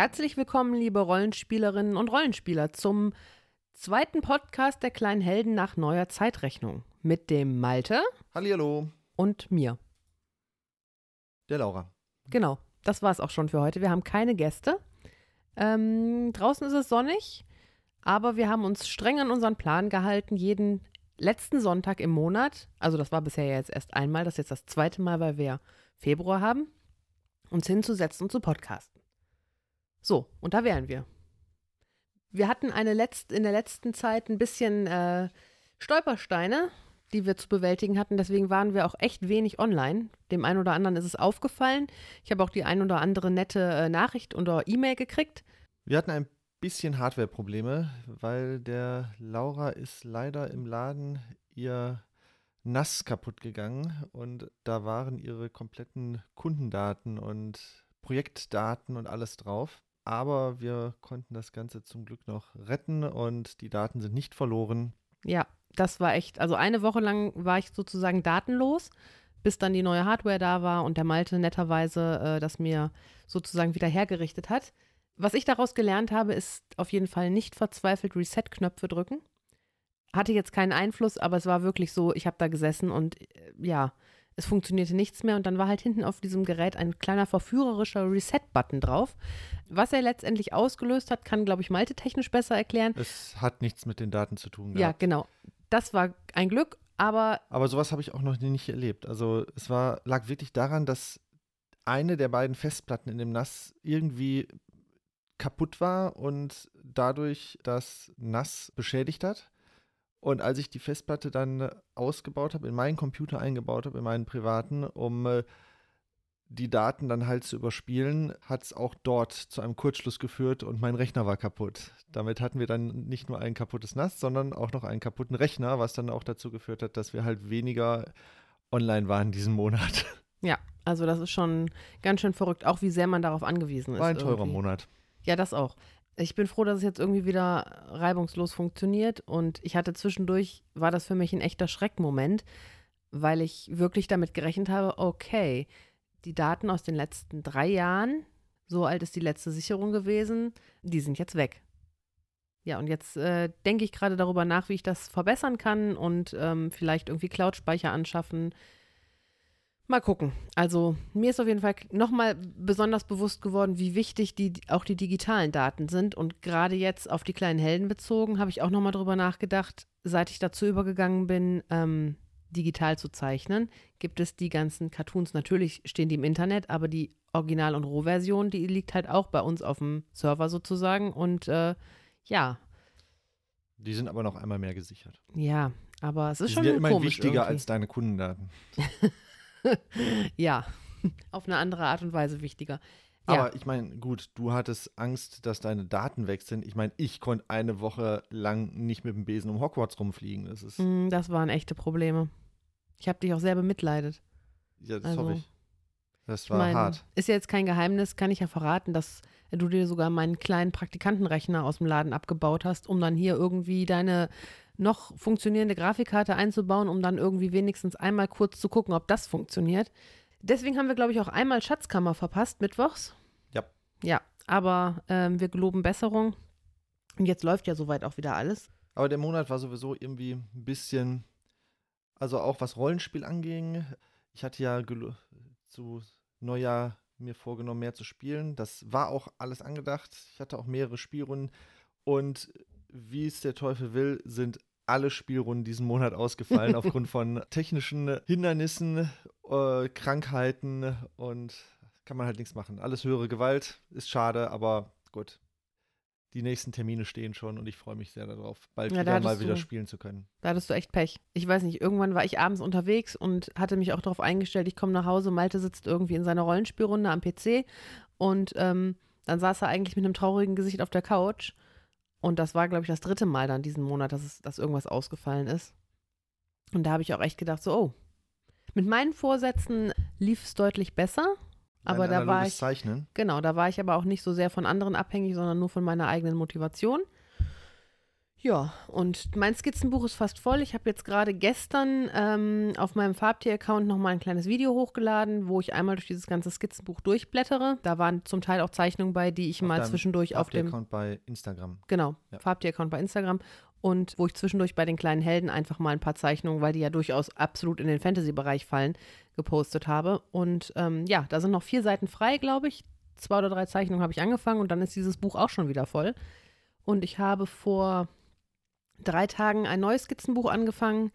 Herzlich willkommen, liebe Rollenspielerinnen und Rollenspieler, zum zweiten Podcast der kleinen Helden nach neuer Zeitrechnung mit dem Malte Hallihallo, und mir. der Laura. Genau, das war es auch schon für heute. Wir haben keine Gäste. Ähm, draußen ist es sonnig, aber wir haben uns streng an unseren Plan gehalten, jeden letzten Sonntag im Monat, also das war bisher ja jetzt erst einmal, das ist jetzt das zweite Mal, weil wir Februar haben, uns hinzusetzen und zu podcasten. So, und da wären wir. Wir hatten eine letzt, in der letzten Zeit ein bisschen äh, Stolpersteine, die wir zu bewältigen hatten. Deswegen waren wir auch echt wenig online. Dem einen oder anderen ist es aufgefallen. Ich habe auch die ein oder andere nette äh, Nachricht oder E-Mail gekriegt. Wir hatten ein bisschen Hardware-Probleme, weil der Laura ist leider im Laden ihr NAS kaputt gegangen und da waren ihre kompletten Kundendaten und Projektdaten und alles drauf. Aber wir konnten das Ganze zum Glück noch retten und die Daten sind nicht verloren. Ja, das war echt, also eine Woche lang war ich sozusagen datenlos, bis dann die neue Hardware da war und der Malte netterweise äh, das mir sozusagen wieder hergerichtet hat. Was ich daraus gelernt habe, ist auf jeden Fall nicht verzweifelt Reset-Knöpfe drücken. Hatte jetzt keinen Einfluss, aber es war wirklich so, ich habe da gesessen und äh, ja, es funktionierte nichts mehr und dann war halt hinten auf diesem Gerät ein kleiner verführerischer Reset-Button drauf. Was er letztendlich ausgelöst hat, kann, glaube ich, Malte technisch besser erklären. Es hat nichts mit den Daten zu tun. Ja, gehabt. genau. Das war ein Glück, aber Aber sowas habe ich auch noch nicht erlebt. Also es war, lag wirklich daran, dass eine der beiden Festplatten in dem NAS irgendwie kaputt war und dadurch das NAS beschädigt hat. Und als ich die Festplatte dann ausgebaut habe, in meinen Computer eingebaut habe, in meinen privaten, um äh, die Daten dann halt zu überspielen, hat es auch dort zu einem Kurzschluss geführt und mein Rechner war kaputt. Damit hatten wir dann nicht nur ein kaputtes NAS, sondern auch noch einen kaputten Rechner, was dann auch dazu geführt hat, dass wir halt weniger online waren diesen Monat. ja, also das ist schon ganz schön verrückt, auch wie sehr man darauf angewiesen ist. War ein teurer irgendwie. Monat. Ja, das auch. Ich bin froh, dass es jetzt irgendwie wieder reibungslos funktioniert und ich hatte zwischendurch, war das für mich ein echter Schreckmoment, weil ich wirklich damit gerechnet habe, okay, die Daten aus den letzten drei Jahren, so alt ist die letzte Sicherung gewesen, die sind jetzt weg. Ja, und jetzt äh, denke ich gerade darüber nach, wie ich das verbessern kann und ähm, vielleicht irgendwie Cloud-Speicher anschaffen. Mal gucken. Also mir ist auf jeden Fall nochmal besonders bewusst geworden, wie wichtig die, auch die digitalen Daten sind. Und gerade jetzt auf die kleinen Helden bezogen, habe ich auch nochmal darüber nachgedacht, seit ich dazu übergegangen bin, ähm, digital zu zeichnen, gibt es die ganzen Cartoons. Natürlich stehen die im Internet, aber die Original- und Rohversion, die liegt halt auch bei uns auf dem Server sozusagen. Und äh, ja, Die sind aber noch einmal mehr gesichert. ja, aber es ist Die schon sind ja komisch wichtiger irgendwie. als deine Kundendaten. Ja, auf eine andere Art und Weise wichtiger. Ja, Aber ich meine, gut, du hattest Angst, dass deine Daten weg sind. Ich meine, ich konnte eine Woche lang nicht mit dem Besen um Hogwarts rumfliegen. Das ist, mm, das waren echte Probleme. Ich habe dich auch sehr bemitleidet. ja, das also, hoffe ich. Das Ich war mein, hart. Ist ja jetzt kein Geheimnis, kann ich ja verraten, dass du dir sogar meinen kleinen Praktikantenrechner aus dem Laden abgebaut hast, um dann hier irgendwie deine noch funktionierende Grafikkarte einzubauen, um dann irgendwie wenigstens einmal kurz zu gucken, ob das funktioniert. Deswegen haben wir, glaube ich, auch einmal Schatzkammer verpasst, mittwochs. Ja. Ja, aber ähm, wir geloben Besserung. Und jetzt läuft ja soweit auch wieder alles. Aber der Monat war sowieso irgendwie ein bisschen, also auch was Rollenspiel anging. Ich hatte ja zu Neujahr mir vorgenommen, mehr zu spielen. Das war auch alles angedacht. Ich hatte auch mehrere Spielrunden. Und wie es der Teufel will, sind alle Spielrunden diesen Monat ausgefallen aufgrund von technischen Hindernissen, äh, Krankheiten und kann man halt nichts machen. Alles höhere Gewalt ist schade, aber gut. Die nächsten Termine stehen schon und ich freue mich sehr darauf, bald Ja, da wieder mal hattest wieder du- spielen zu können. Da hattest du echt Pech. Ich weiß nicht, irgendwann war ich abends unterwegs und hatte mich auch darauf eingestellt, ich komme nach Hause, Malte sitzt irgendwie in seiner Rollenspielrunde am PC und ähm, dann saß er eigentlich mit einem traurigen Gesicht auf der Couch. Und das war, glaube ich, das dritte Mal dann diesen Monat, dass, es, dass irgendwas ausgefallen ist. Und da habe ich auch echt gedacht, so, oh. Mit meinen Vorsätzen lief es deutlich besser, aber da war ich, Zeichnen. Genau, da war ich aber auch nicht so sehr von anderen abhängig, sondern nur von meiner eigenen Motivation. Ja, und mein Skizzenbuch ist fast voll. Ich habe jetzt gerade gestern ähm, auf meinem Farbtier-Account nochmal ein kleines Video hochgeladen, wo ich einmal durch dieses ganze Skizzenbuch durchblättere. Da waren zum Teil auch Zeichnungen bei, die ich Auf mal zwischendurch auf dem Account bei Instagram. Genau, Ja. Farbtier-Account bei Instagram. Und wo ich zwischendurch bei den kleinen Helden einfach mal ein paar Zeichnungen, weil die ja durchaus absolut in den Fantasy-Bereich fallen, gepostet habe. Und ähm, ja, da sind noch vier Seiten frei, glaube ich. Zwei oder drei Zeichnungen habe ich angefangen und dann ist dieses Buch auch schon wieder voll. Und ich habe vor drei Tagen ein neues Skizzenbuch angefangen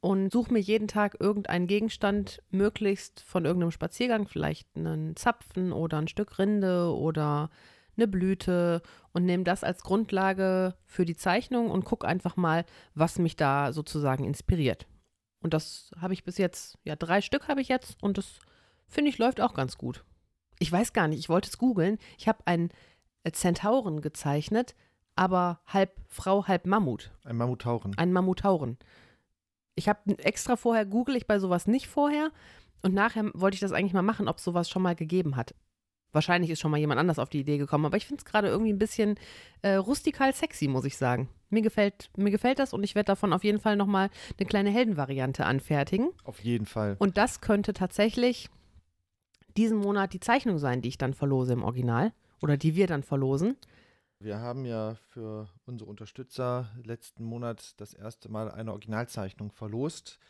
und suche mir jeden Tag irgendeinen Gegenstand, möglichst von irgendeinem Spaziergang, vielleicht einen Zapfen oder ein Stück Rinde oder eine Blüte und nehme das als Grundlage für die Zeichnung und gucke einfach mal, was mich da sozusagen inspiriert. Und das habe ich bis jetzt, ja, drei Stück habe ich jetzt und das finde ich läuft auch ganz gut. Ich weiß gar nicht, ich wollte es googeln. Ich habe einen Zentauren gezeichnet, aber halb Frau, halb Mammut. Ein Mammutauren. Einen Mammutauren. Ich habe extra vorher google ich bei sowas nicht vorher und nachher wollte ich das eigentlich mal machen, ob es sowas schon mal gegeben hat. Wahrscheinlich ist schon mal jemand anders auf die Idee gekommen, aber ich finde es gerade irgendwie ein bisschen äh, rustikal sexy, muss ich sagen. Mir gefällt, mir gefällt das und ich werde davon auf jeden Fall nochmal eine kleine Heldenvariante anfertigen. Auf jeden Fall. Und das könnte tatsächlich diesen Monat die Zeichnung sein, die ich dann verlose im Original oder die wir dann verlosen. Wir haben ja für unsere Unterstützer letzten Monat das erste Mal eine Originalzeichnung verlost.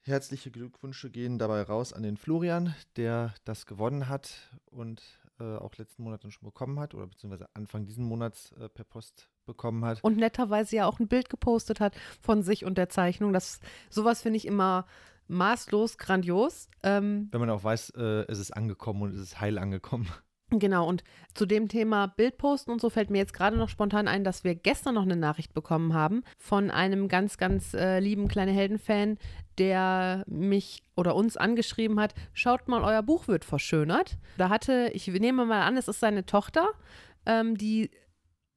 Herzliche Glückwünsche gehen dabei raus an den Florian, der das gewonnen hat und äh, auch letzten Monat dann schon bekommen hat oder beziehungsweise Anfang diesen Monats äh, per Post bekommen hat. und netterweise ja auch ein Bild gepostet hat von sich und der Zeichnung. Das sowas finde ich immer maßlos grandios. Ähm, Wenn man auch weiß, äh, es ist angekommen und es ist heil angekommen. Genau, und zu dem Thema Bildposten und so fällt mir jetzt gerade noch spontan ein, dass wir gestern noch eine Nachricht bekommen haben von einem ganz, ganz äh, lieben kleine Helden-Fan, der mich oder uns angeschrieben hat, schaut mal, euer Buch wird verschönert. Da hatte, ich nehme mal an, es ist seine Tochter, ähm, die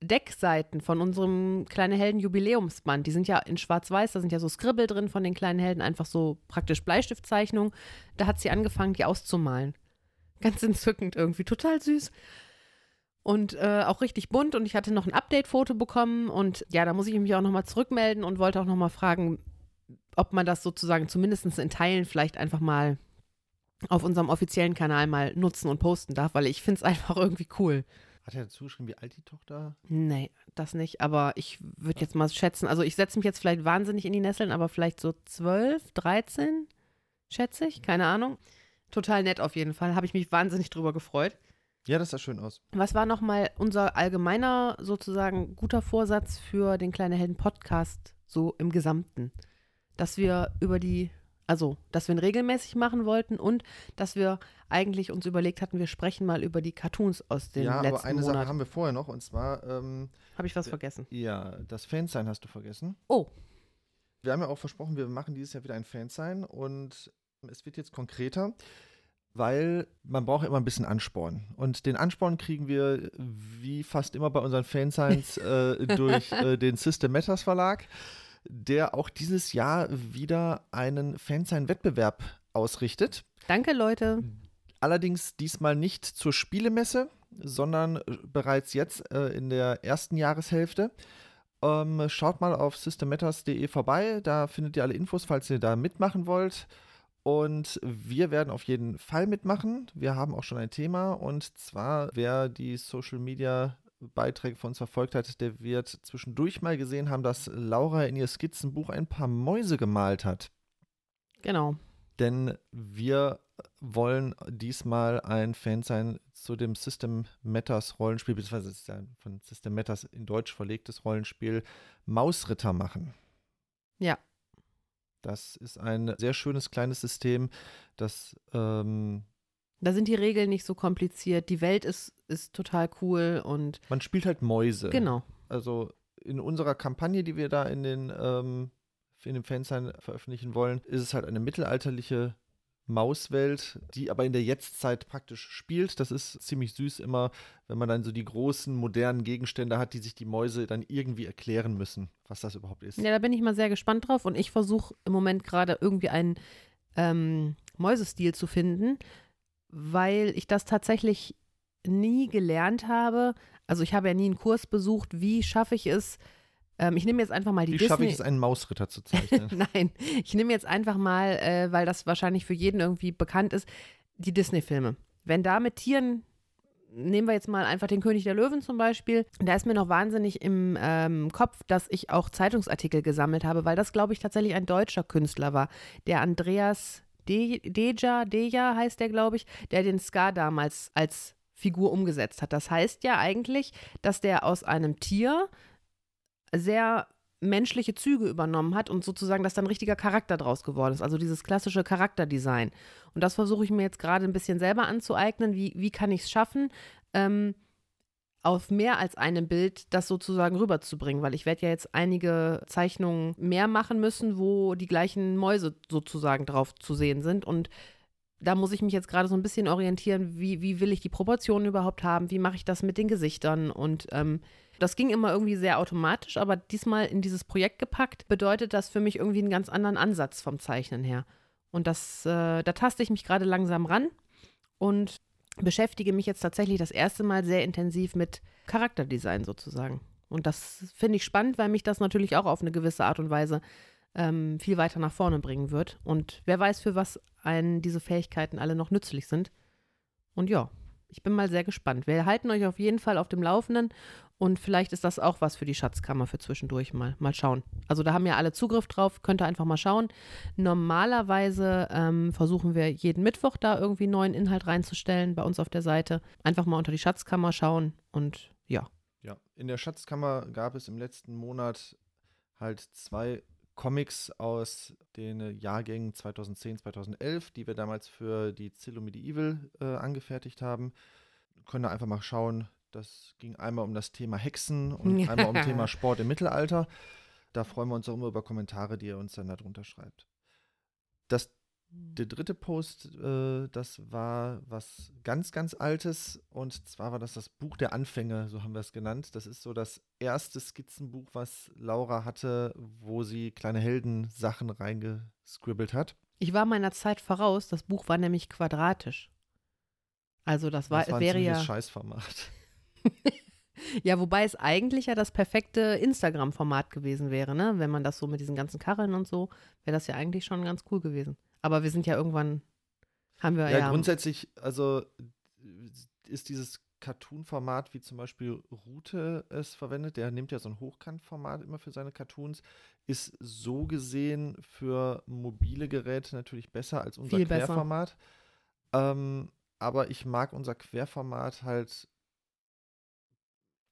Deckseiten von unserem kleine Helden Jubiläumsband, die sind ja in schwarz-weiß, da sind ja so Skribbel drin von den kleinen Helden, einfach so praktisch Bleistiftzeichnungen. Da hat sie angefangen, die auszumalen. Ganz entzückend irgendwie, total süß. Und äh, auch richtig bunt und ich hatte noch ein Update-Foto bekommen und ja, da muss ich mich auch nochmal zurückmelden und wollte auch nochmal fragen, ob man das sozusagen zumindest in Teilen vielleicht einfach mal auf unserem offiziellen Kanal mal nutzen und posten darf, weil ich finde es einfach irgendwie cool. Hat er dazu geschrieben, wie alt die Tochter? Nee, das nicht. Aber ich würde jetzt mal schätzen, also ich setze mich jetzt vielleicht wahnsinnig in die Nesseln, aber vielleicht so 12, 13, schätze ich, keine Ahnung. Total nett auf jeden Fall. Habe ich mich wahnsinnig drüber gefreut. Ja, das sah schön aus. Was war nochmal unser allgemeiner, sozusagen guter Vorsatz für den Kleine Helden Podcast so im Gesamten? Dass wir über die, also, dass wir ihn regelmäßig machen wollten und dass wir eigentlich uns überlegt hatten, wir sprechen mal über die Cartoons aus dem ja, letzten aber eine Monat. Sache haben wir vorher noch und zwar, ähm, Habe ich was vergessen? ja, das Fansign hast du vergessen. Oh, Wir haben ja auch versprochen, wir machen dieses Jahr wieder ein Fansign und es wird jetzt konkreter, weil man braucht immer ein bisschen Ansporn. Und den Ansporn kriegen wir wie fast immer bei unseren Fansigns äh, durch äh, den System Matters Verlag, der auch dieses Jahr wieder einen Fansign-Wettbewerb ausrichtet. danke Leute. Allerdings diesmal nicht zur Spielemesse, sondern äh, bereits jetzt äh, in der ersten Jahreshälfte. Ähm, schaut mal auf systemmatters.de vorbei, da findet ihr alle Infos, falls ihr da mitmachen wollt. Und wir werden auf jeden Fall mitmachen. Wir haben auch schon ein Thema und zwar, wer die Social Media Beiträge von uns verfolgt hat, der wird zwischendurch mal gesehen haben, dass Laura in ihr Skizzenbuch ein paar Mäuse gemalt hat. Genau. Denn wir wollen diesmal ein Fan sein zu dem System Matters Rollenspiel, beziehungsweise es ist ja von System Matters in Deutsch verlegtes Rollenspiel, Mausritter machen. Ja. Das ist ein sehr schönes kleines System, das ähm, Da sind die Regeln nicht so kompliziert. Die Welt ist, ist total cool und man spielt halt Mäuse. genau. Also in unserer Kampagne, die wir da in den ähm, in dem Fansign veröffentlichen wollen, ist es halt eine mittelalterliche Mauswelt, die aber in der Jetztzeit praktisch spielt. Das ist ziemlich süß immer, wenn man dann so die großen modernen Gegenstände hat, die sich die Mäuse dann irgendwie erklären müssen, was das überhaupt ist. Ja, da bin ich mal sehr gespannt drauf und ich versuche im Moment gerade irgendwie einen ähm, Mäusestil zu finden, weil ich das tatsächlich nie gelernt habe. Also ich habe ja nie einen Kurs besucht, wie schaffe ich es, Ähm, ich nehme jetzt einfach mal die Wie Disney. schaffe ich es, einen Mausritter zu zeichnen? Nein, ich nehme jetzt einfach mal, äh, weil das wahrscheinlich für jeden irgendwie bekannt ist, die Disney-Filme. Wenn da mit Tieren, nehmen wir jetzt mal einfach den König der Löwen zum Beispiel, da ist mir noch wahnsinnig im ähm, Kopf, dass ich auch Zeitungsartikel gesammelt habe, weil das, glaube ich, tatsächlich ein deutscher Künstler war, der Andreas De Deja, Deja heißt der, glaube ich, der den Ska damals als Figur umgesetzt hat. Das heißt ja eigentlich, dass der aus einem Tier sehr menschliche Züge übernommen hat und sozusagen, dass dann richtiger Charakter draus geworden ist. Also dieses klassische Charakterdesign. Und das versuche ich mir jetzt gerade ein bisschen selber anzueignen. Wie, wie kann ich es schaffen, ähm, auf mehr als einem Bild das sozusagen rüberzubringen? Weil ich werde ja jetzt einige Zeichnungen mehr machen müssen, wo die gleichen Mäuse sozusagen drauf zu sehen sind. Und da muss ich mich jetzt gerade so ein bisschen orientieren, wie, wie will ich die Proportionen überhaupt haben, wie mache ich das mit den Gesichtern und ähm, das ging immer irgendwie sehr automatisch, aber diesmal in dieses Projekt gepackt, bedeutet das für mich irgendwie einen ganz anderen Ansatz vom Zeichnen her. Und das, äh, da taste ich mich gerade langsam ran und beschäftige mich jetzt tatsächlich das erste Mal sehr intensiv mit Charakterdesign sozusagen. Und das finde ich spannend, weil mich das natürlich auch auf eine gewisse Art und Weise ähm, viel weiter nach vorne bringen wird. Und wer weiß, für was einen diese Fähigkeiten alle noch nützlich sind. Und ja, ich bin mal sehr gespannt. Wir halten euch auf jeden Fall auf dem Laufenden und vielleicht ist das auch was für die Schatzkammer für zwischendurch mal. Mal schauen. Also da haben ja alle Zugriff drauf, könnt ihr einfach mal schauen. Normalerweise ähm, versuchen wir jeden Mittwoch da irgendwie neuen Inhalt reinzustellen bei uns auf der Seite. Einfach mal unter die Schatzkammer schauen und ja. Ja, in der Schatzkammer gab es im letzten Monat halt zwei Comics aus den Jahrgängen 2010, 2011, die wir damals für die Zillow Medieval äh, angefertigt haben. Können da einfach mal schauen. Das ging einmal um das Thema Hexen und Ja. einmal um das Thema Sport im Mittelalter. Da freuen wir uns auch immer über Kommentare, die ihr uns dann darunter schreibt. Das der dritte Post, äh, das war was ganz, ganz Altes. Und zwar war das das Buch der Anfänge, so haben wir es genannt. Das ist so das erste Skizzenbuch, was Laura hatte, wo sie kleine Heldensachen reingescribbelt hat. Ich war meiner Zeit voraus. Das Buch war nämlich quadratisch. Also das, war, das war ein wäre ja. Scheißformat. Ja, wobei es eigentlich ja das perfekte Instagram-Format gewesen wäre, ne? Wenn man das so mit diesen ganzen Karren und so, wäre das ja eigentlich schon ganz cool gewesen. Aber wir sind ja irgendwann, haben wir Ja, ja. grundsätzlich, also ist dieses Cartoon-Format, wie zum Beispiel Rute es verwendet, der nimmt ja so ein Hochkant-Format immer für seine Cartoons, ist so gesehen für mobile Geräte natürlich besser als unser Viel. Querformat. Ähm, aber ich mag unser Querformat halt.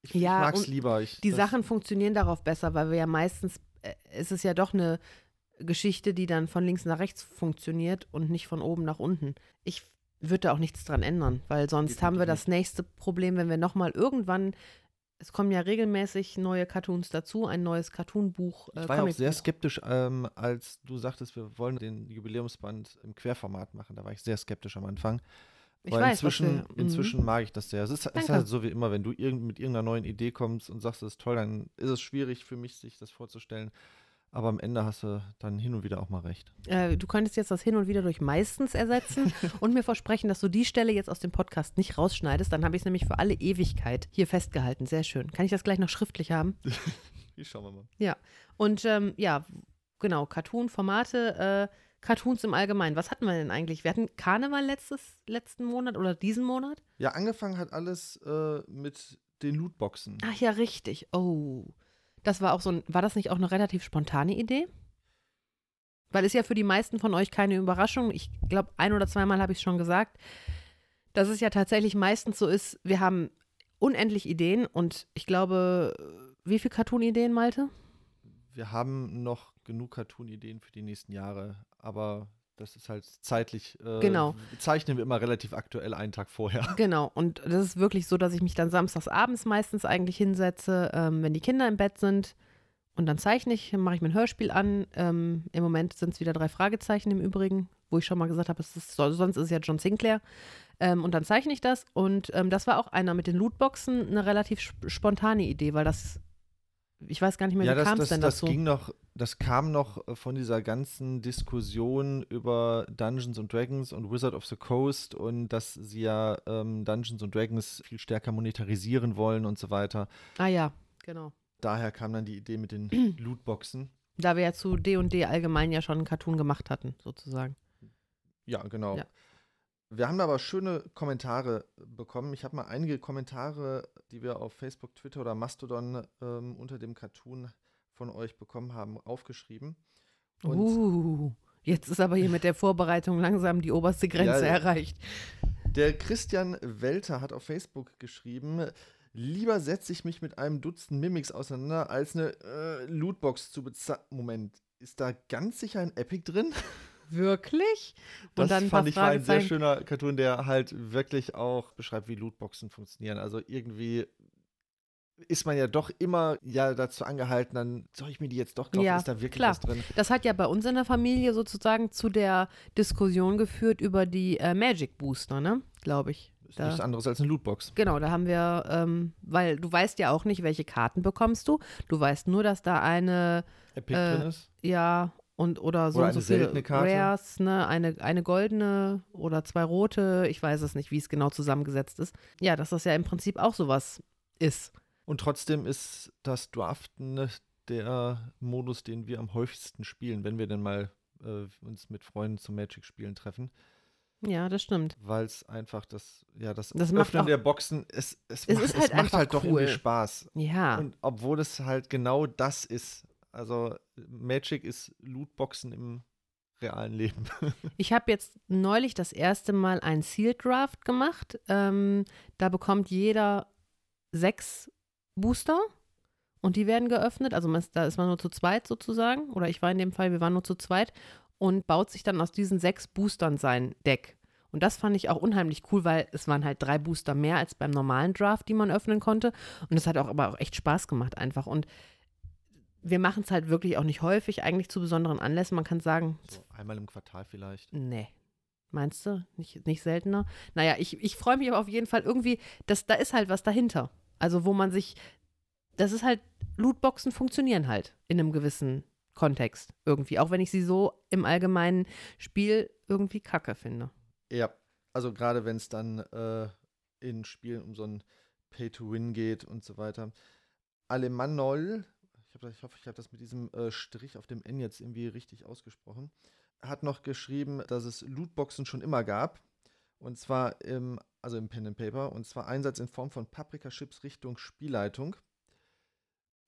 Ich, Ja, ich mag es und lieber. Ich, die Sachen funktionieren darauf besser, weil wir ja meistens, äh, es ist ja doch eine Geschichte, die dann von links nach rechts funktioniert und nicht von oben nach unten. Ich würde da auch nichts dran ändern, weil sonst haben wir das nächste Problem, wenn wir nochmal irgendwann, es kommen ja regelmäßig neue Cartoons dazu, ein neues Cartoonbuch. Äh, Ich war ja auch sehr skeptisch, ähm, als du sagtest, wir wollen den Jubiläumsband im Querformat machen. Da war ich sehr skeptisch am Anfang. Ich Weil weiß, inzwischen, wir, mhm. inzwischen mag ich das sehr. Es ist, es ist halt so wie immer, wenn du irgend, mit irgendeiner neuen Idee kommst und sagst, das ist toll, dann ist es schwierig für mich, sich das vorzustellen. Aber am Ende hast du dann hin und wieder auch mal recht. Äh, du könntest jetzt das hin und wieder durch meistens ersetzen und mir versprechen, dass du die Stelle jetzt aus dem Podcast nicht rausschneidest. Dann habe ich es nämlich für alle Ewigkeit hier festgehalten. Sehr schön. Kann ich das gleich noch schriftlich haben? Hier schauen wir mal. Und ähm, ja, genau, Cartoon-Formate, äh, Cartoons im Allgemeinen. Was hatten wir denn eigentlich? Wir hatten Karneval letztes, letzten Monat oder diesen Monat? Ja, angefangen hat alles äh, mit den Lootboxen. Ach ja, richtig. Oh. Das war auch so ein, war das nicht auch eine relativ spontane Idee? Weil ist ja für die meisten von euch keine Überraschung. Ich glaube, ein oder zweimal habe ich es schon gesagt, dass es ja tatsächlich meistens so ist, wir haben unendlich Ideen und ich glaube, wie viele Cartoon-Ideen, Malte? Wir haben noch genug Cartoon-Ideen für die nächsten Jahre, aber das ist halt zeitlich. Äh, Genau. Zeichnen wir immer relativ aktuell einen Tag vorher. Genau, und das ist wirklich so, dass ich mich dann samstags abends meistens eigentlich hinsetze, ähm, wenn die Kinder im Bett sind. Und dann zeichne ich, mache ich mir ein Hörspiel an. Ähm, Im Moment sind es wieder drei Fragezeichen im Übrigen, wo ich schon mal gesagt habe, ist, so- sonst ist es ja John Sinclair. Ähm, und dann zeichne ich das. Und ähm, das war auch einer mit den Lootboxen eine relativ sp spontane Idee, weil das, ich weiß gar nicht mehr, Ja, wie das, kam es denn das dazu? ging noch, das kam noch äh, von dieser ganzen Diskussion über Dungeons and Dragons und Wizard of the Coast und dass sie ja ähm, Dungeons and Dragons viel stärker monetarisieren wollen und so weiter. ah ja, genau. daher kam dann die Idee mit den Lootboxen. Da wir ja zu D&D allgemein ja schon einen Cartoon gemacht hatten, sozusagen. Ja, genau. Ja. Wir haben aber schöne Kommentare bekommen. Ich habe mal einige Kommentare, die wir auf Facebook, Twitter oder Mastodon ähm, unter dem Cartoon von euch bekommen haben, aufgeschrieben. Und uh, jetzt ist aber hier mit der Vorbereitung langsam die oberste Grenze Ja, erreicht. der Christian Welter hat auf Facebook geschrieben, lieber setze ich mich mit einem Dutzend Mimics auseinander, als eine äh, Lootbox zu bezahlen. Moment, ist da ganz sicher ein Epic drin? Wirklich? Das Und dann ein paar fand ich war ein sehr schöner Cartoon, der halt wirklich auch beschreibt, wie Lootboxen funktionieren. Also irgendwie ist man ja doch immer ja dazu angehalten, dann soll ich mir die jetzt doch kaufen, Ja, ist da wirklich klar. was drin? Das hat ja bei uns in der Familie sozusagen zu der Diskussion geführt über die äh, Magic Booster, ne? Glaube ich. Ist Da- nichts anderes als eine Lootbox. Genau, da haben wir, ähm, weil du weißt ja auch nicht, welche Karten bekommst du. Du weißt nur, dass da eine, Epic Äh, drin ist. ja, und oder so Oder und so eine viele seltene Karte. Rares, ne, eine, eine goldene oder zwei rote, ich weiß es nicht, wie es genau zusammengesetzt ist. Ja, dass das ja im Prinzip auch sowas ist. Und trotzdem ist das Draften der Modus, den wir am häufigsten spielen, wenn wir denn mal äh, uns mit Freunden zum Magic-Spielen treffen, Ja, das stimmt. weil es einfach das, ja, das, Das macht Öffnen auch- der Boxen, es, es, Es macht, halt es macht halt doch cool. irgendwie Spaß. Ja. Und obwohl es halt genau das ist. Also Magic ist Lootboxen im realen Leben. Ich habe jetzt neulich das erste Mal ein Sealed Draft gemacht. Ähm, da bekommt jeder sechs Booster und die werden geöffnet. Also man da ist man nur zu zweit sozusagen. Oder ich war in dem Fall, wir waren nur zu zweit und baut sich dann aus diesen sechs Boostern sein Deck. Und das fand ich auch unheimlich cool, weil es waren halt drei Booster mehr als beim normalen Draft, die man öffnen konnte. Und es hat auch aber auch echt Spaß gemacht einfach. Und wir machen es halt wirklich auch nicht häufig, eigentlich zu besonderen Anlässen. Man kann sagen, so einmal im Quartal vielleicht. Nee. Meinst du? Nicht, nicht seltener? Naja, ich, ich freue mich aber auf jeden Fall irgendwie, dass da ist halt was dahinter. Also wo man sich, das ist halt, Lootboxen funktionieren halt in einem gewissen Kontext irgendwie. Auch wenn ich sie so im allgemeinen Spiel irgendwie kacke finde. Ja, also gerade wenn es dann äh, in Spielen um so ein Pay-to-Win geht und so weiter. Alemannol, ich, hoffe, ich habe das mit diesem äh, Strich auf dem N jetzt irgendwie richtig ausgesprochen, hat noch geschrieben, dass es Lootboxen schon immer gab. Und zwar im, also im Pen and Paper, und zwar Einsatz in Form von Paprika-Chips Richtung Spielleitung.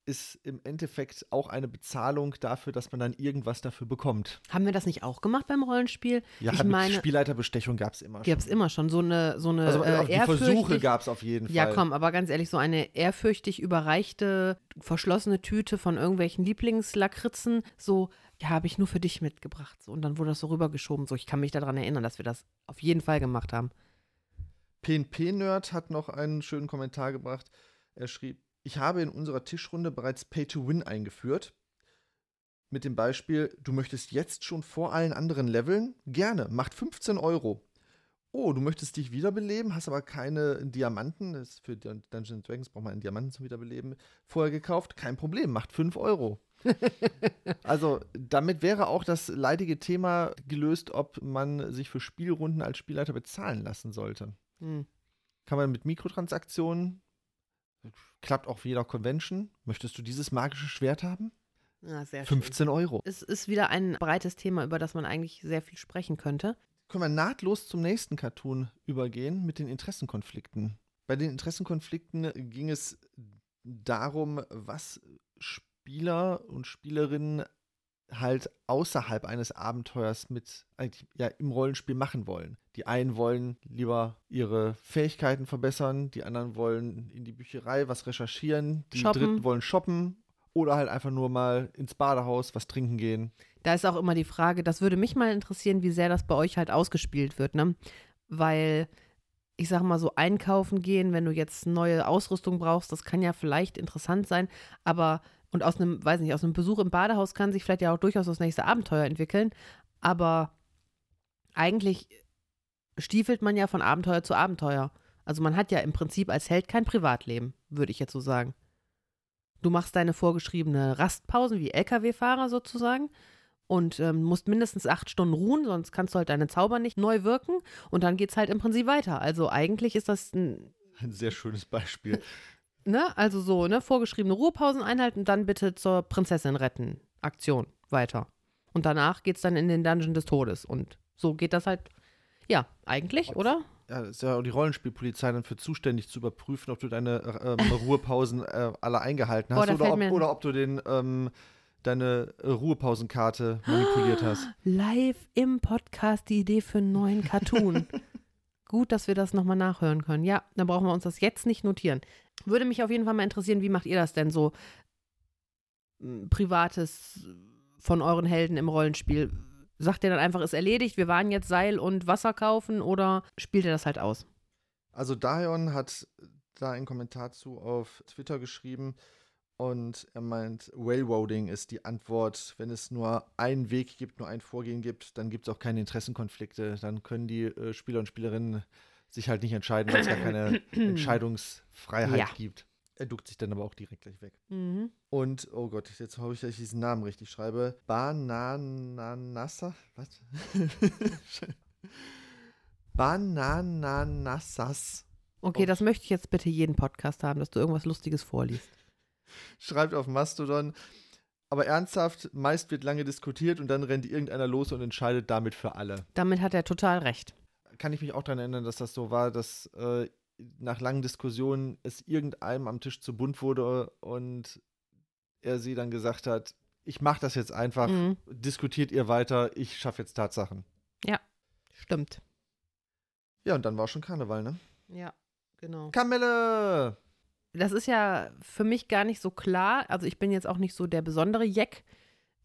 Ist im Endeffekt auch eine Bezahlung dafür, dass man dann irgendwas dafür bekommt. Haben wir das nicht auch gemacht beim Rollenspiel? Ja, Ich meine- Spielleiterbestechung gab es immer Gab es schon. immer schon so eine, so eine Also äh, Versuche gab es auf jeden Fall. Ja, komm, aber ganz ehrlich, so eine ehrfürchtig überreichte, verschlossene Tüte von irgendwelchen Lieblingslakritzen, so, ja, habe ich nur für dich mitgebracht. So, und dann wurde das so rübergeschoben. So, ich kann mich daran erinnern, dass wir das auf jeden Fall gemacht haben. PNP-Nerd hat noch einen schönen Kommentar gebracht. Er schrieb, ich habe in unserer Tischrunde bereits Pay-to-Win eingeführt. Mit dem Beispiel, du möchtest jetzt schon vor allen anderen leveln? Gerne, macht 15 Euro. Oh, du möchtest dich wiederbeleben, hast aber keine Diamanten. Das ist für Dun- Dungeons Dragons braucht man einen Diamanten zum Wiederbeleben. Vorher gekauft, kein Problem, macht 5 Euro. also, damit wäre auch das leidige Thema gelöst, ob man sich für Spielrunden als Spielleiter bezahlen lassen sollte Hm. kann man mit Mikrotransaktionen, klappt auch für jeder Convention. Möchtest du dieses magische Schwert haben? Ja, schön. 15 Euro. Es ist wieder ein breites Thema, über das man eigentlich sehr viel sprechen könnte. Können wir nahtlos zum nächsten Cartoon übergehen mit den Interessenkonflikten. Bei den Interessenkonflikten ging es darum, was Spieler und Spielerinnen halt außerhalb eines Abenteuers mit eigentlich, ja, im Rollenspiel machen wollen. Die einen wollen lieber ihre Fähigkeiten verbessern, die anderen wollen in die Bücherei was recherchieren, die Shoppen. dritten wollen shoppen oder halt einfach nur mal ins Badehaus was trinken gehen. Da ist auch immer die Frage, das würde mich mal interessieren, wie sehr das bei euch halt ausgespielt wird, ne? Weil ich sag mal so einkaufen gehen, wenn du jetzt neue Ausrüstung brauchst, das kann ja vielleicht interessant sein, aber und aus einem, weiß nicht, aus einem Besuch im Badehaus kann sich vielleicht ja auch durchaus das nächste Abenteuer entwickeln, aber eigentlich stiefelt man ja von Abenteuer zu Abenteuer. Also man hat ja im Prinzip als Held kein Privatleben, würde ich jetzt so sagen. Du machst deine vorgeschriebene Rastpausen wie Lkw-Fahrer sozusagen und ähm, musst mindestens acht Stunden ruhen, sonst kannst du halt deine Zauber nicht neu wirken und dann geht's halt im Prinzip weiter. Also eigentlich ist das ein, Ein sehr schönes Beispiel. ne, also so, ne, vorgeschriebene Ruhepausen einhalten und dann bitte zur Prinzessin retten Aktion weiter. Und danach geht's dann in den Dungeon des Todes. Und so geht das halt, ja, eigentlich, oder? Ja, ist ja auch die Rollenspielpolizei dann für zuständig zu überprüfen, ob du deine äh, ähm, Ruhepausen äh, alle eingehalten Boah, hast da oder, ob, oder ob du den, ähm, deine äh, Ruhepausenkarte manipuliert hast. Live im Podcast die Idee für einen neuen Cartoon. Gut, dass wir das nochmal nachhören können. Ja, dann brauchen wir uns das jetzt nicht notieren. Würde mich auf jeden Fall mal interessieren, wie macht ihr das denn so m, privates von euren Helden im Rollenspiel? Sagt ihr dann einfach, ist erledigt, wir waren jetzt Seil und Wasser kaufen oder spielt ihr das halt aus? Also Dion hat da einen Kommentar zu auf Twitter geschrieben und er meint, Railroading ist die Antwort. Wenn es nur einen Weg gibt, nur ein Vorgehen gibt, dann gibt es auch keine Interessenkonflikte. Dann können die äh, Spieler und Spielerinnen sich halt nicht entscheiden, weil es gar keine Entscheidungsfreiheit Ja. gibt. Er duckt sich dann aber auch direkt gleich weg. Mhm. Und, oh Gott, jetzt hoffe ich, dass ich diesen Namen richtig schreibe. Bananassa? Was? Bananassas. Okay, Oh. das möchte ich jetzt bitte jeden Podcast haben, dass du irgendwas Lustiges vorliest. Schreibt auf Mastodon. Aber ernsthaft, meist wird lange diskutiert und dann rennt irgendeiner los und entscheidet damit für alle. Damit hat er total recht. Kann ich mich auch daran erinnern, dass das so war, dass äh, nach langen Diskussionen es irgendeinem am Tisch zu bunt wurde und er sie dann gesagt hat, ich mache das jetzt einfach, Mhm. diskutiert ihr weiter, ich schaffe jetzt Tatsachen. Stimmt. Ja, und dann war schon Karneval, ne? Ja, genau. Kamelle! Das ist ja für mich gar nicht so klar. Also ich bin jetzt auch nicht so der besondere Jeck.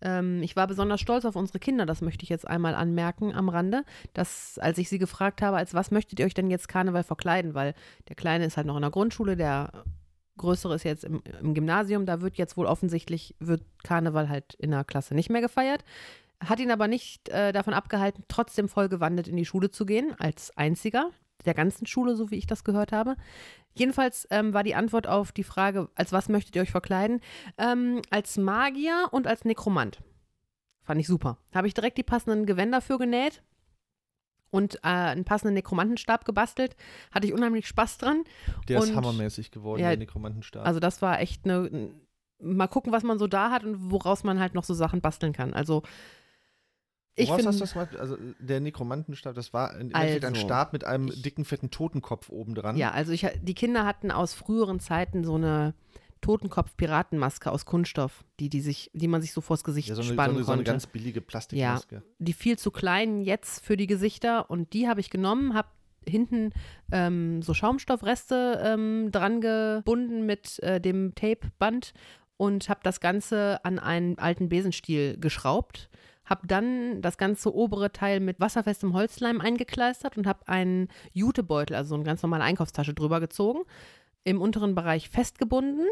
Ähm, ich war besonders stolz auf unsere Kinder, das möchte ich jetzt einmal anmerken am Rande, dass als ich sie gefragt habe, als was möchtet ihr euch denn jetzt Karneval verkleiden, weil der Kleine ist halt noch in der Grundschule, der Größere ist jetzt im, im Gymnasium, da wird jetzt wohl offensichtlich, wird Karneval halt in der Klasse nicht mehr gefeiert. Hat ihn aber nicht äh, davon abgehalten, trotzdem voll gewandelt in die Schule zu gehen, als einziger der ganzen Schule, so wie ich das gehört habe. Jedenfalls ähm, war die Antwort auf die Frage, als was möchtet ihr euch verkleiden? Ähm, als Magier und als Nekromant. Fand ich super. Habe ich direkt die passenden Gewänder für genäht und äh, einen passenden Nekromantenstab gebastelt. Hatte ich unheimlich Spaß dran. Der ist Und- hammermäßig geworden, Ja, der Nekromantenstab. Also das war echt eine. Mal gucken, was man so da hat und woraus man halt noch so Sachen basteln kann. Also ich Woraus finde. hast du das gemacht? Also der Nekromantenstab, das war im Endeffekt ein Also, Stab mit einem ich- dicken, fetten Totenkopf oben dran. Ja, also ich, die Kinder hatten aus früheren Zeiten so eine Totenkopf-Piratenmaske aus Kunststoff, die, die, sich, die man sich so vors Gesicht Ja, so eine, so spannen eine, so eine konnte. ganz billige Plastikmaske. die viel zu klein jetzt für die Gesichter und die habe ich genommen, habe hinten ähm, so Schaumstoffreste ähm, dran gebunden mit äh, dem Tapeband und habe das Ganze an einen alten Besenstiel geschraubt. Habe dann das ganze obere Teil mit wasserfestem Holzleim eingekleistert und habe einen Jutebeutel, also so eine ganz normale Einkaufstasche drüber gezogen, im unteren Bereich festgebunden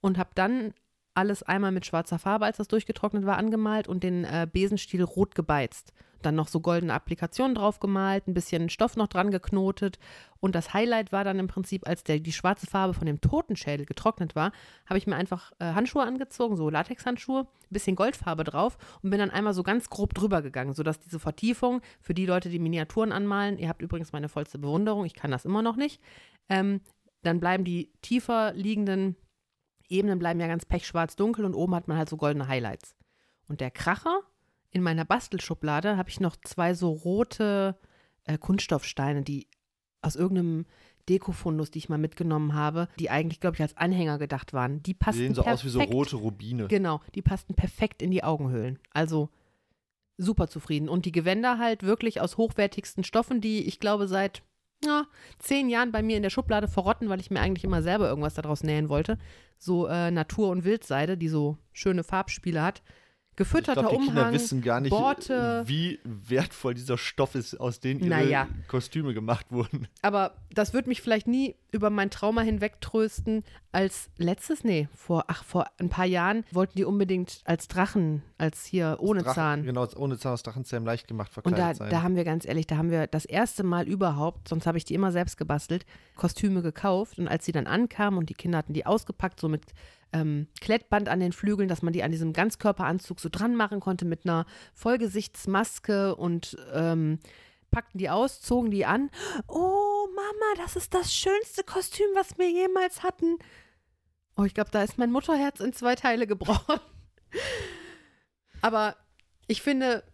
und habe dann alles einmal mit schwarzer Farbe, als das durchgetrocknet war, angemalt und den äh, Besenstiel rot gebeizt. Dann noch so goldene Applikationen drauf gemalt, ein bisschen Stoff noch dran geknotet. Und das Highlight war dann im Prinzip, als der, die schwarze Farbe von dem Totenschädel getrocknet war, habe ich mir einfach äh, Handschuhe angezogen, so Latexhandschuhe, ein bisschen Goldfarbe drauf und bin dann einmal so ganz grob drüber gegangen, sodass diese Vertiefung für die Leute, die Miniaturen anmalen, ihr habt übrigens meine vollste Bewunderung, ich kann das immer noch nicht, ähm, dann bleiben die tiefer liegenden Ebenen bleiben ja ganz pechschwarz dunkel und oben hat man halt so goldene Highlights. Und der Kracher, in meiner Bastelschublade habe ich noch zwei so rote äh, Kunststoffsteine, die aus irgendeinem Dekofundus, die ich mal mitgenommen habe, die eigentlich, glaube ich, als Anhänger gedacht waren. Die Die passten sehen so perfekt. aus wie so rote Rubine. Genau, die passten perfekt in die Augenhöhlen. Also super zufrieden. Und die Gewänder halt wirklich aus hochwertigsten Stoffen, die ich glaube seit ja, zehn Jahren bei mir in der Schublade verrotten, weil ich mir eigentlich immer selber irgendwas daraus nähen wollte. So äh, Natur- und Wildseide, die so schöne Farbspiele hat. Ich Gefütterter glaube, die Kinder Umhang. wissen gar nicht, Borte. wie wertvoll dieser Stoff ist, aus dem ihre Naja. Kostüme gemacht wurden. Aber das wird mich vielleicht nie über mein Trauma hinwegtrösten. Als letztes, nee, vor, ach, vor ein paar Jahren wollten die unbedingt als Drachen, als hier ohne Drachen- Zahn. Genau, ohne Zahn aus Drachenzähmen leicht gemacht Und verkleidet da, sein. da haben wir ganz ehrlich, da haben wir das erste Mal überhaupt, sonst habe ich die immer selbst gebastelt, Kostüme gekauft. Und als sie dann ankamen und die Kinder hatten die ausgepackt, so mit ähm, Klettband an den Flügeln, dass man die an diesem Ganzkörperanzug so dran machen konnte mit einer Vollgesichtsmaske und ähm, packten die aus, zogen die an. Oh, Mama, das ist das schönste Kostüm, was wir jemals hatten. Oh, ich glaube, da ist mein Mutterherz in zwei Teile gebrochen. Aber ich finde,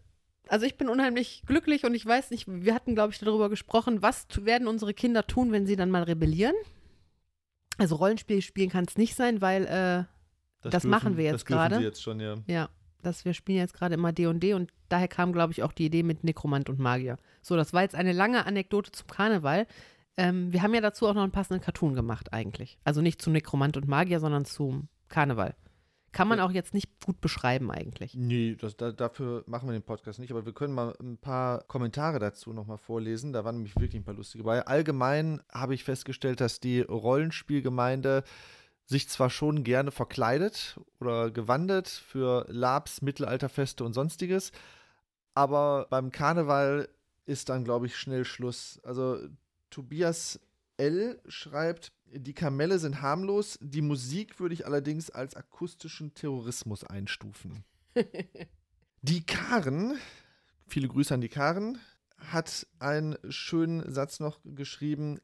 also ich bin unheimlich glücklich und ich weiß nicht, wir hatten, glaube ich, darüber gesprochen, was werden unsere Kinder tun, wenn sie dann mal rebellieren? Also Rollenspiel spielen kann es nicht sein, weil äh, das, das dürfen, machen wir jetzt gerade. Das jetzt schon, ja. Ja, dass wir spielen jetzt gerade immer D&D &D und daher kam, glaube ich, auch die Idee mit Nekromant und Magier. So, das war jetzt eine lange Anekdote zum Karneval. Ähm, wir haben ja dazu auch noch einen passenden Cartoon gemacht eigentlich. Also nicht zu Nekromant und Magier, sondern zum Karneval. Kann man auch jetzt nicht gut beschreiben eigentlich. Nee, das, da, dafür machen wir den Podcast nicht, aber wir können mal ein paar Kommentare dazu nochmal vorlesen. Da waren nämlich wirklich ein paar lustige bei. Allgemein habe ich festgestellt, dass die Rollenspielgemeinde sich zwar schon gerne verkleidet oder gewandet für Labs, Mittelalterfeste und sonstiges, aber beim Karneval ist dann, glaube ich, schnell Schluss. Also Tobias L. schreibt, die Kamelle sind harmlos, die Musik würde ich allerdings als akustischen Terrorismus einstufen. die Karen, viele Grüße an die Karen, hat einen schönen Satz noch geschrieben.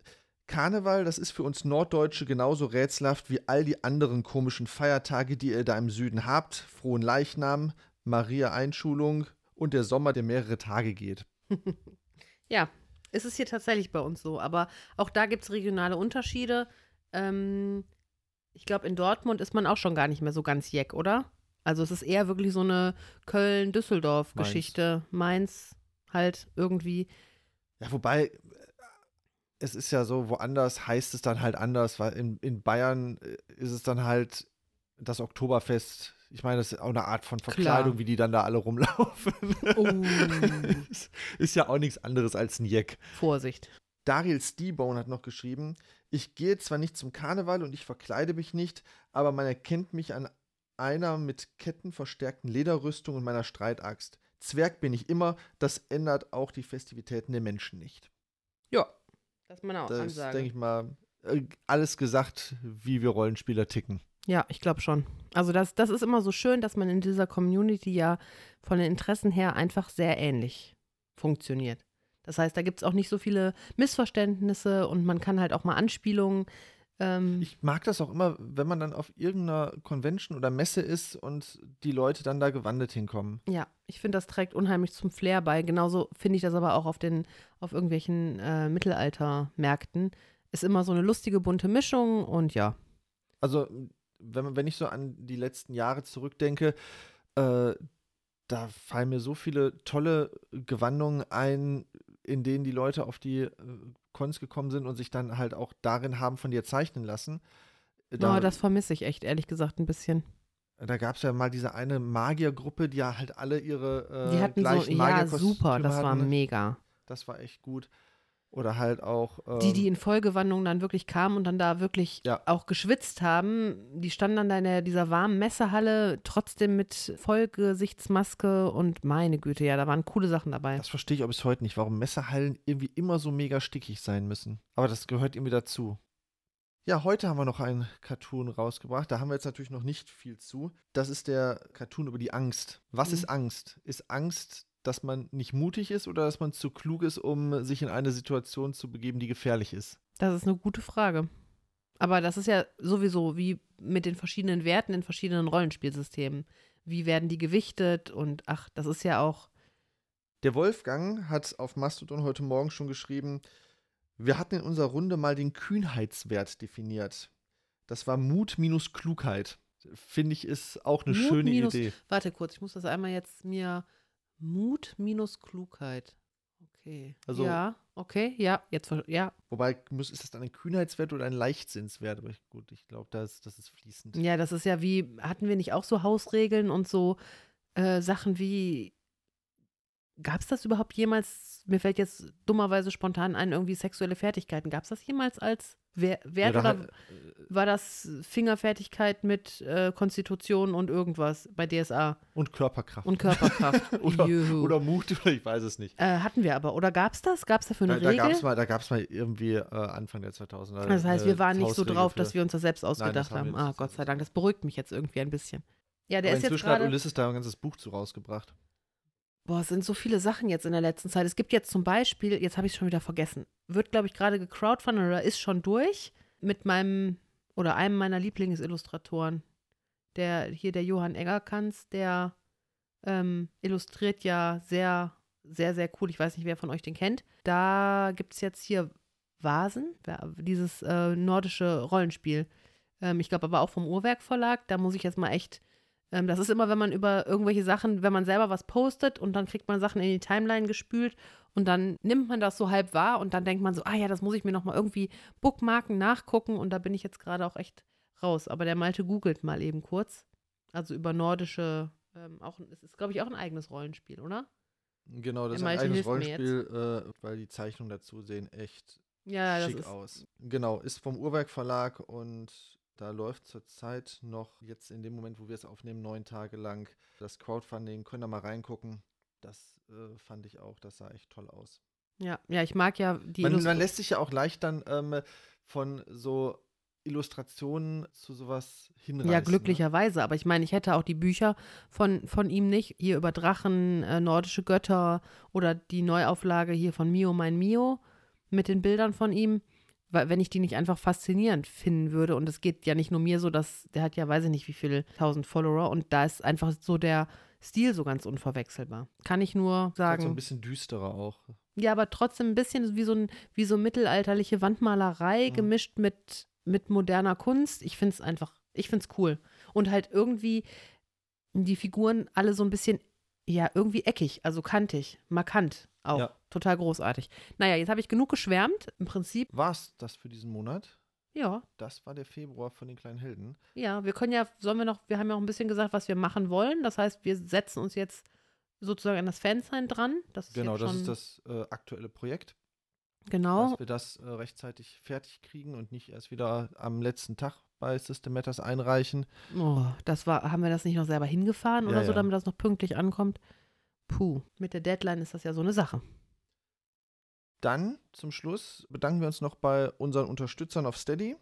Karneval, das ist für uns Norddeutsche genauso rätselhaft wie all die anderen komischen Feiertage, die ihr da im Süden habt. Frohen Leichnam, Maria Einschulung und der Sommer, der mehrere Tage geht. ja, ist es hier tatsächlich bei uns so. Aber auch da gibt es regionale Unterschiede. Ähm, ich glaube, in Dortmund ist man auch schon gar nicht mehr so ganz jeck, oder? Also es ist eher wirklich so eine Köln-Düsseldorf-Geschichte. Mainz. Mainz halt irgendwie. Ja, wobei, es ist ja so, woanders heißt es dann halt anders, weil in, in Bayern äh, ist es dann halt das Oktoberfest. Ich meine, das ist auch eine Art von Verkleidung, Klar. wie die dann da alle rumlaufen. Oh. ist ja auch nichts anderes als ein Jeck. Vorsicht. Daryl Steebone hat noch geschrieben, ich gehe zwar nicht zum Karneval und ich verkleide mich nicht, aber man erkennt mich an einer mit Ketten verstärkten Lederrüstung und meiner Streitaxt. Zwerg bin ich immer, das ändert auch die Festivitäten der Menschen nicht. Ja, das ist meine auch Das denke ich mal, äh, alles gesagt, wie wir Rollenspieler ticken. Ja, ich glaube schon. Also das, das ist immer so schön, dass man in dieser Community ja von den Interessen her einfach sehr ähnlich funktioniert. Das heißt, da gibt es auch nicht so viele Missverständnisse und man kann halt auch mal Anspielungen ähm, ich mag das auch immer, wenn man dann auf irgendeiner Convention oder Messe ist und die Leute dann da gewandet hinkommen. Ja, ich finde, das trägt unheimlich zum Flair bei. Genauso finde ich das aber auch auf den, auf irgendwelchen äh, Mittelaltermärkten. Ist immer so eine lustige, bunte Mischung und ja. Also, wenn, wenn ich so an die letzten Jahre zurückdenke, äh, da fallen mir so viele tolle Gewandungen ein, in denen die Leute auf die äh, Cons gekommen sind und sich dann halt auch darin haben von dir zeichnen lassen. Da, oh, das vermisse ich echt, ehrlich gesagt, ein bisschen. Da gab es ja mal diese eine Magiergruppe, die ja halt alle ihre äh, die hatten gleichen so, Ja, super, das war mega. Das war echt gut. Oder halt auch. Ähm, die, die in Vollgewandung dann wirklich kamen und dann da wirklich ja. auch geschwitzt haben, die standen dann da in der, dieser warmen Messehalle, trotzdem mit Vollgesichtsmaske und meine Güte, ja, da waren coole Sachen dabei. Das verstehe ich auch bis heute nicht, warum Messehallen irgendwie immer so mega stickig sein müssen. Aber das gehört irgendwie dazu. Ja, heute haben wir noch einen Cartoon rausgebracht. Da haben wir jetzt natürlich noch nicht viel zu. Das ist der Cartoon über die Angst. Was mhm. ist Angst? Ist Angst dass man nicht mutig ist oder dass man zu klug ist, um sich in eine Situation zu begeben, die gefährlich ist? Das ist eine gute Frage. Aber das ist ja sowieso wie mit den verschiedenen Werten in verschiedenen Rollenspielsystemen. Wie werden die gewichtet? Und ach, das ist ja auch. Der Wolfgang hat auf Mastodon heute Morgen schon geschrieben, wir hatten in unserer Runde mal den Kühnheitswert definiert. Das war Mut minus Klugheit. Finde ich, ist auch eine Mut schöne minus, Idee. Warte kurz, ich muss das einmal jetzt mir Mut minus Klugheit. Okay. Also, ja, okay, ja, jetzt, ja. Wobei, muss, ist das dann ein Kühnheitswert oder ein Leichtsinnswert? Aber ich, gut, ich glaube, das, das ist fließend. Ja, das ist ja wie, hatten wir nicht auch so Hausregeln und so äh, Sachen wie, gab es das überhaupt jemals, mir fällt jetzt dummerweise spontan ein, irgendwie sexuelle Fertigkeiten, gab es das jemals als Wert ja, oder halt, war das Fingerfertigkeit mit äh, Konstitution und irgendwas bei DSA? Und Körperkraft. Und Körperkraft. oder, oder, Mut, oder ich weiß es nicht. Äh, hatten wir aber. Oder gab es das? Gab es dafür eine da, Regel? Da gab es mal, da gab's mal irgendwie äh, Anfang der 2000er. Das heißt, wir waren nicht so drauf, dass wir uns das selbst ausgedacht Nein, haben. haben. Ah, Gott sei Dank. Das beruhigt mich jetzt irgendwie ein bisschen. Ja, der aber ist inzwischen jetzt grade, hat Ulysses da ein ganzes Buch zu rausgebracht. Boah, es sind so viele Sachen jetzt in der letzten Zeit. Es gibt jetzt zum Beispiel, jetzt habe ich es schon wieder vergessen, wird, glaube ich, gerade gecrowdfundet oder ist schon durch mit meinem oder einem meiner Lieblingsillustratoren. Der hier, der Johann Eggerkanz, der ähm, illustriert ja sehr, sehr, sehr cool. Ich weiß nicht, wer von euch den kennt. Da gibt es jetzt hier Vasen, dieses äh, nordische Rollenspiel. Ähm, ich glaube aber auch vom Uhrwerk Verlag. Da muss ich jetzt mal echt. Ähm, das ist immer, wenn man über irgendwelche Sachen, wenn man selber was postet und dann kriegt man Sachen in die Timeline gespült und dann nimmt man das so halb wahr und dann denkt man so, ah ja, das muss ich mir nochmal irgendwie bookmarken, nachgucken und da bin ich jetzt gerade auch echt raus. Aber der Malte googelt mal eben kurz. Also über nordische, ähm, auch, es ist, glaube ich, auch ein eigenes Rollenspiel, oder? Genau, das ist ein eigenes Rollenspiel, äh, weil die Zeichnungen dazu sehen echt ja, schick aus. Genau, ist vom Uhrwerk Verlag und da läuft zurzeit noch jetzt in dem Moment, wo wir es aufnehmen, neun Tage lang das Crowdfunding. Könnt ihr mal reingucken. Das äh, fand ich auch, das sah echt toll aus. Ja, ja, ich mag ja die Man, man lässt sich ja auch leicht dann ähm, von so Illustrationen zu sowas hinreißen. Ja, ne? glücklicherweise. Ne? Aber ich meine, ich hätte auch die Bücher von, von ihm nicht. Hier über Drachen, äh, nordische Götter oder die Neuauflage hier von Mio, mein Mio mit den Bildern von ihm. Wenn ich die nicht einfach faszinierend finden würde. Und es geht ja nicht nur mir so, dass der hat ja, weiß ich nicht, wie viele tausend Follower. Und da ist einfach so der Stil so ganz unverwechselbar. Kann ich nur sagen. So ein bisschen düsterer auch. Ja, aber trotzdem ein bisschen wie so, ein, wie so mittelalterliche Wandmalerei mhm. gemischt mit mit moderner Kunst. Ich finde es einfach, ich finde es cool. Und halt irgendwie die Figuren alle so ein bisschen, ja, irgendwie eckig, also kantig, markant auch. Ja. Total großartig. Naja, jetzt habe ich genug geschwärmt. Im Prinzip. War es das für diesen Monat? Ja. Das war der Februar von den kleinen Helden. Ja, wir können ja, sollen wir noch, wir haben ja auch ein bisschen gesagt, was wir machen wollen. Das heißt, wir setzen uns jetzt sozusagen an das Fansign dran. Das genau, das ist das äh, aktuelle Projekt. Genau. Dass wir das äh, rechtzeitig fertig kriegen und nicht erst wieder am letzten Tag bei System Matters einreichen. Oh, das war, haben wir das nicht noch selber hingefahren ja, oder so, ja. damit das noch pünktlich ankommt? Puh, mit der Deadline ist das ja so eine Sache. Dann zum Schluss bedanken wir uns noch bei unseren Unterstützern auf Steady.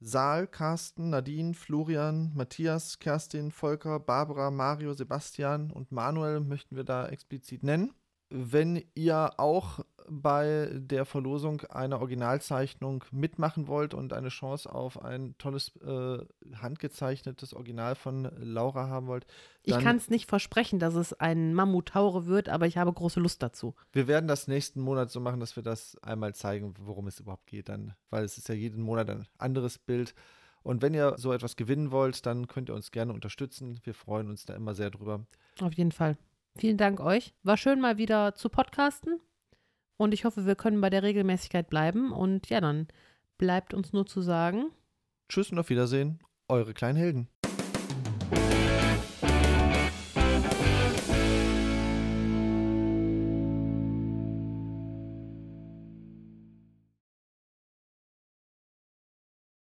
Saal, Carsten, Nadine, Florian, Matthias, Kerstin, Volker, Barbara, Mario, Sebastian und Manuel möchten wir da explizit nennen. Wenn ihr auch bei der Verlosung einer Originalzeichnung mitmachen wollt und eine Chance auf ein tolles äh, handgezeichnetes Original von Laura haben wollt. Ich kann es nicht versprechen, dass es ein Mammutaure wird, aber ich habe große Lust dazu. Wir werden das nächsten Monat so machen, dass wir das einmal zeigen, worum es überhaupt geht, dann, weil es ist ja jeden Monat ein anderes Bild. Und wenn ihr so etwas gewinnen wollt, dann könnt ihr uns gerne unterstützen. Wir freuen uns da immer sehr drüber. Auf jeden Fall. Vielen Dank euch. War schön mal wieder zu podcasten. Und ich hoffe, wir können bei der Regelmäßigkeit bleiben. Und ja, dann bleibt uns nur zu sagen. Tschüss und auf Wiedersehen, eure kleinen Helden.